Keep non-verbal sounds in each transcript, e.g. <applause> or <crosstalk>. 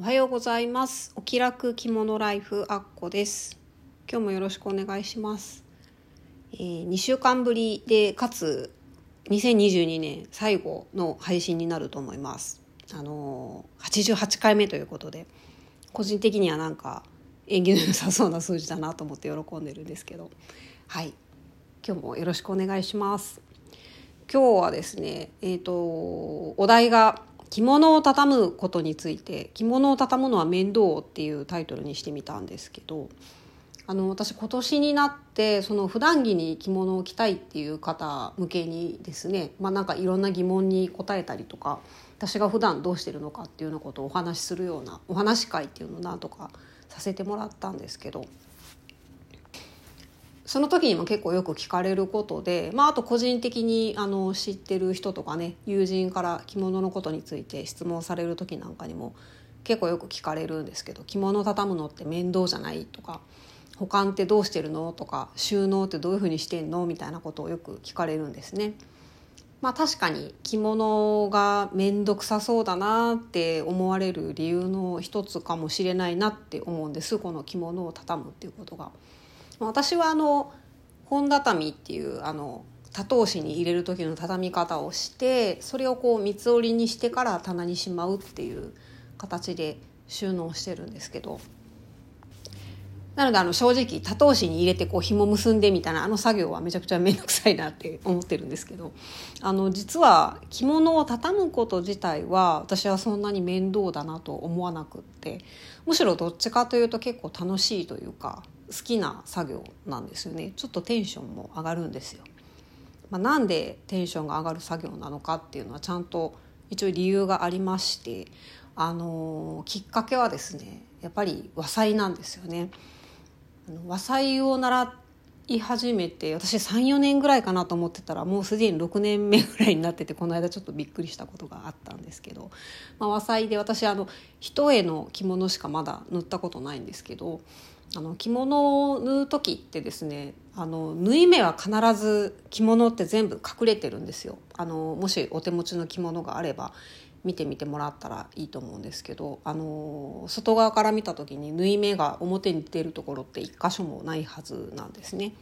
おはようございます。お気楽着物ライフアッコです。今日もよろしくお願いします、えー、2週間ぶりでかつ2022年最後の配信になると思います。あのー、88回目ということで個人的にはなんか縁起の良さそうな数字だなと思って喜んでるんですけど。はい。今日もよろしくお願いします。今日はですねえっ、ー、とお題が着物を畳むことについて着物を畳むのは面倒っていうタイトルにしてみたんですけどあの私今年になってその普段着に着物を着たいっていう方向けにですね、まあ、なんかいろんな疑問に答えたりとか私が普段どうしてるのかっていうようなことをお話しするようなお話会っていうのをなんとかさせてもらったんですけどその時にも結構よく聞かれることで、まあ、あと個人的にあの知ってる人とかね友人から着物のことについて質問される時なんかにも結構よく聞かれるんですけど着物畳むのって面倒じゃないとか保管ってどうしてるのとか収納ってどういうふうにしてんの？みたいなことをよく聞かれるんですね。まあ確かに着物が面倒くさそうだなって思われる理由の一つかもしれないなって思うんですこの着物を畳むっていうことが。私はあの本畳っていうあの多頭紙に入れる時の畳み方をしてそれをこう三つ折りにしてから棚にしまうっていう形で収納してるんですけど。なのであの正直多頭紙に入れてこう紐結んでみたいなあの作業はめちゃくちゃ面倒くさいなって思ってるんですけどあの実は着物を畳むこと自体は私はそんなに面倒だなと思わなくってむしろどっちかというと結構楽しいというか好きな作業なんですよねちょっとテンションも上がるんですよ。まあ、なんでテンションが上がる作業なのかっていうのはちゃんと一応理由がありましてあのきっかけはですねやっぱり和裁なんですよね。和裁を習い始めて私34年ぐらいかなと思ってたらもうすでに6年目ぐらいになっててこの間ちょっとびっくりしたことがあったんですけど、まあ、和裁で私あの一重の着物しかまだ縫ったことないんですけどあの着物を縫う時ってですねあの縫い目は必ず着物って全部隠れてるんですよ。あのもしお手持ちの着物があれば見てみてもらったらいいと思うんですけどあの外側から見た時に縫い目が表に出るところって一箇所もないはずなんですね。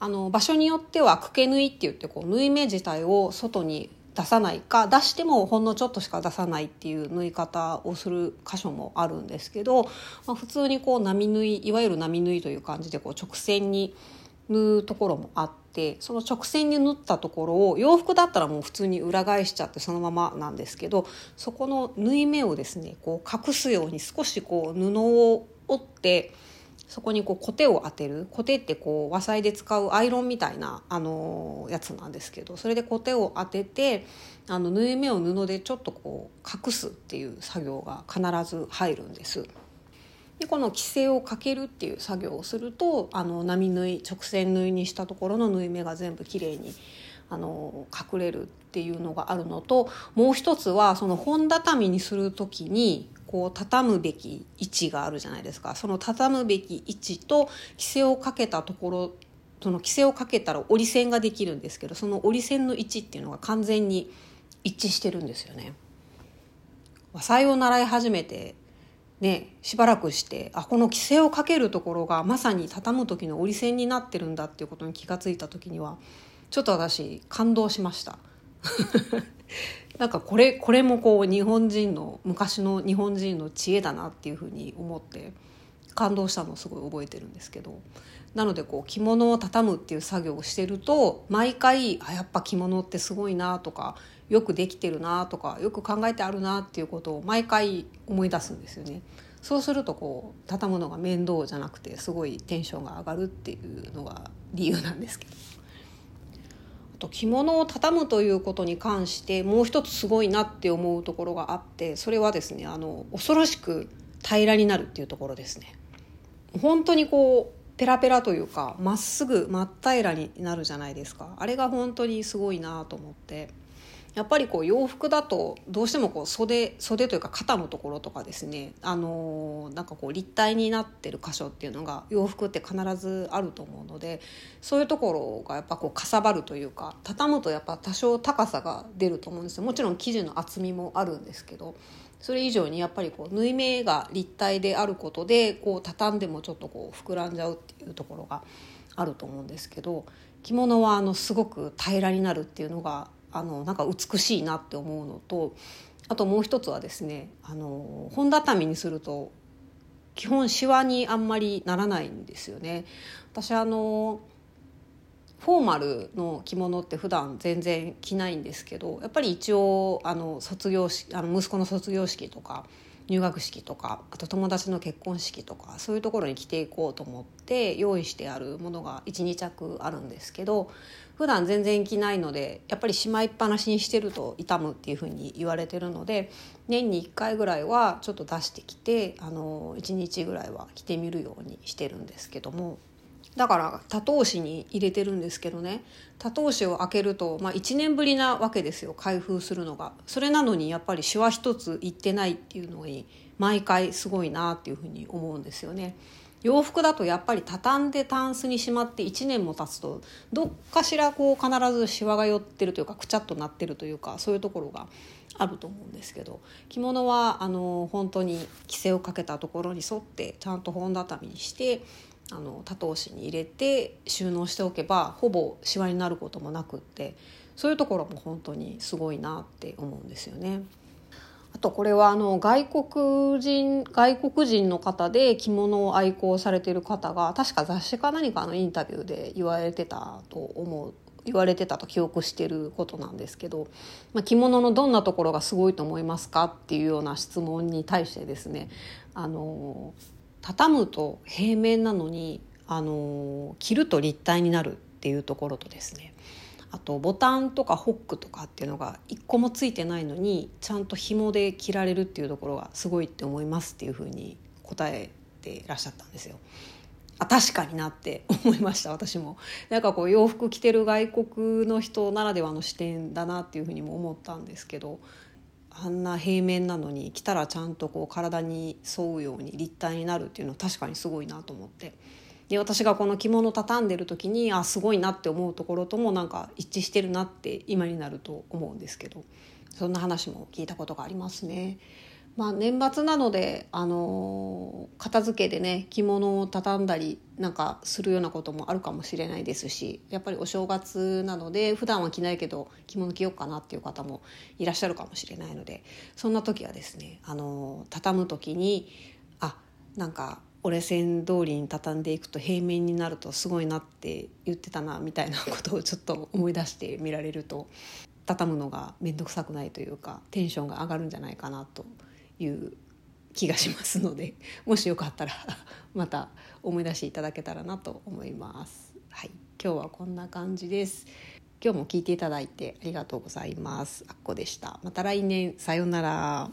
あの場所によってはくけ縫いって言ってこう縫い目自体を外に出さないか出してもほんのちょっとしか出さないっていう縫い方をする箇所もあるんですけど、まあ、普通にこう波縫いいわゆる波縫いという感じでこう直線に縫うところもあってその直線に縫ったところを洋服だったらもう普通に裏返しちゃってそのままなんですけどそこの縫い目をですねこう隠すように少しこう布を折ってそこにこうコテを当てるコテってこう和裁で使うアイロンみたいな、あのやつなんですけどそれでコテを当ててあの縫い目を布でちょっとこう隠すっていう作業が必ず入るんです。でこの規制をかけるっていう作業をするとあの波縫い直線縫いにしたところの縫い目が全部きれいにあの隠れるっていうのがあるのともう一つはその本畳にする時にこう畳むべき位置があるじゃないですかその畳むべき位置と規制をかけたところその規制をかけたら折り線ができるんですけどその折り線の位置っていうのが完全に一致してるんですよね。和裁を習い始めてね、しばらくしてあこの規制をかけるところがまさに畳む時の折り線になってるんだっていうことに気が付いた時にはちょっと私感動しました。<laughs> なんかこれこれもこう日本人の昔の日本人の知恵だなっていうふうに思って感動したのをすごい覚えてるんですけど。なのでこう着物を畳むっていう作業をしてると毎回あやっぱ着物ってすごいなとかよくできてるなとかよく考えてあるなっていうことを毎回思い出すんですよね。そうするとこう畳むのが面倒じゃなくてすごいテンションが上がるっていうのが理由なんですけど。あと着物を畳むということに関してもう一つすごいなって思うところがあってそれはですねあの恐ろしく平らになるっていうところですね。本当にこうペラペラというかまっすぐ真っ平らになるじゃないですかあれが本当にすごいなと思ってやっぱりこう洋服だとどうしてもこう袖袖というか肩のところとかですねあのなんかこう立体になってる箇所っていうのが洋服って必ずあると思うのでそういうところがやっぱこうかさばるというか畳むとやっぱ多少高さが出ると思うんですよ。もちろん生地の厚みもあるんですけどそれ以上にやっぱりこう縫い目が立体であることでこう畳んでもちょっとこう膨らんじゃうっていうところがあると思うんですけど着物はあのすごく平らになるっていうのがあのなんか美しいなって思うのとあともう一つはですねあの本畳にすると基本シワにあんまりならないんですよね。私あのフォーマルの着物って普段全然着ないんですけどやっぱり一応あの卒業式あの息子の卒業式とか入学式とかあと友達の結婚式とかそういうところに着ていこうと思って用意してあるものが12着あるんですけど普段全然着ないのでやっぱりしまいっぱなしにしてると痛むっていうふうに言われてるので年に1回ぐらいはちょっと出してきてあの1日ぐらいは着てみるようにしてるんですけども。だから多頭紙に入れてるんですけどね。多頭紙を開けると、まあ、1年ぶりなわけですよ開封するのが。それなのにやっぱりシワ一ついってないっていうのに毎回すごいなっていうふうに思うんですよね。洋服だとやっぱり畳んでタンスにしまって1年も経つとどっかしらこう必ずシワが寄ってるというかくちゃっとなってるというかそういうところがあると思うんですけど。着物はあの本当に規制をかけたところに沿ってちゃんと本畳にしてあの多頭紙に入れて収納しておけばほぼシワになることもなくってそういうところも本当にすごいなって思うんですよね。あとこれはあの外国人外国人の方で着物を愛好されている方が確か雑誌か何かのインタビューで言われてたと思う言われてたと記憶してることなんですけど、まあ、着物のどんなところがすごいと思いますかっていうような質問に対してですねあの畳むと平面なのにあの着ると立体になるっていうところとですねあとボタンとかホックとかっていうのが一個もついてないのにちゃんと紐で着られるっていうところがすごいって思いますっていうふうに答えていらっしゃったんですよ。あ確かになって <laughs> 思いました私もなんかこう洋服着てる外国の人ならではの視点だなっていうふうにも思ったんですけどあんな平面なのに着たらちゃんとこう体に沿うように立体になるっていうのは確かにすごいなと思ってで私がこの着物畳んでる時にあすごいなって思うところともなんか一致してるなって今になると思うんですけどそんな話も聞いたことがありますね。まあ、年末なので、あのー、片付けでね着物を畳んだりなんかするようなこともあるかもしれないですしやっぱりお正月なので普段は着ないけど着物着ようかなっていう方もいらっしゃるかもしれないのでそんな時はですね、あのー、畳む時にあなんか折れ線通りに畳んでいくと平面になるとすごいなって言ってたなみたいなことをちょっと思い出してみられると畳むのが面倒くさくないというかテンションが上がるんじゃないかなという気がしますので <laughs> もしよかったら <laughs> また思い出していただけたらなと思います。はい、今日はこんな感じです。今日も聞いていただいてありがとうございます。あっこでした。また来年さようなら。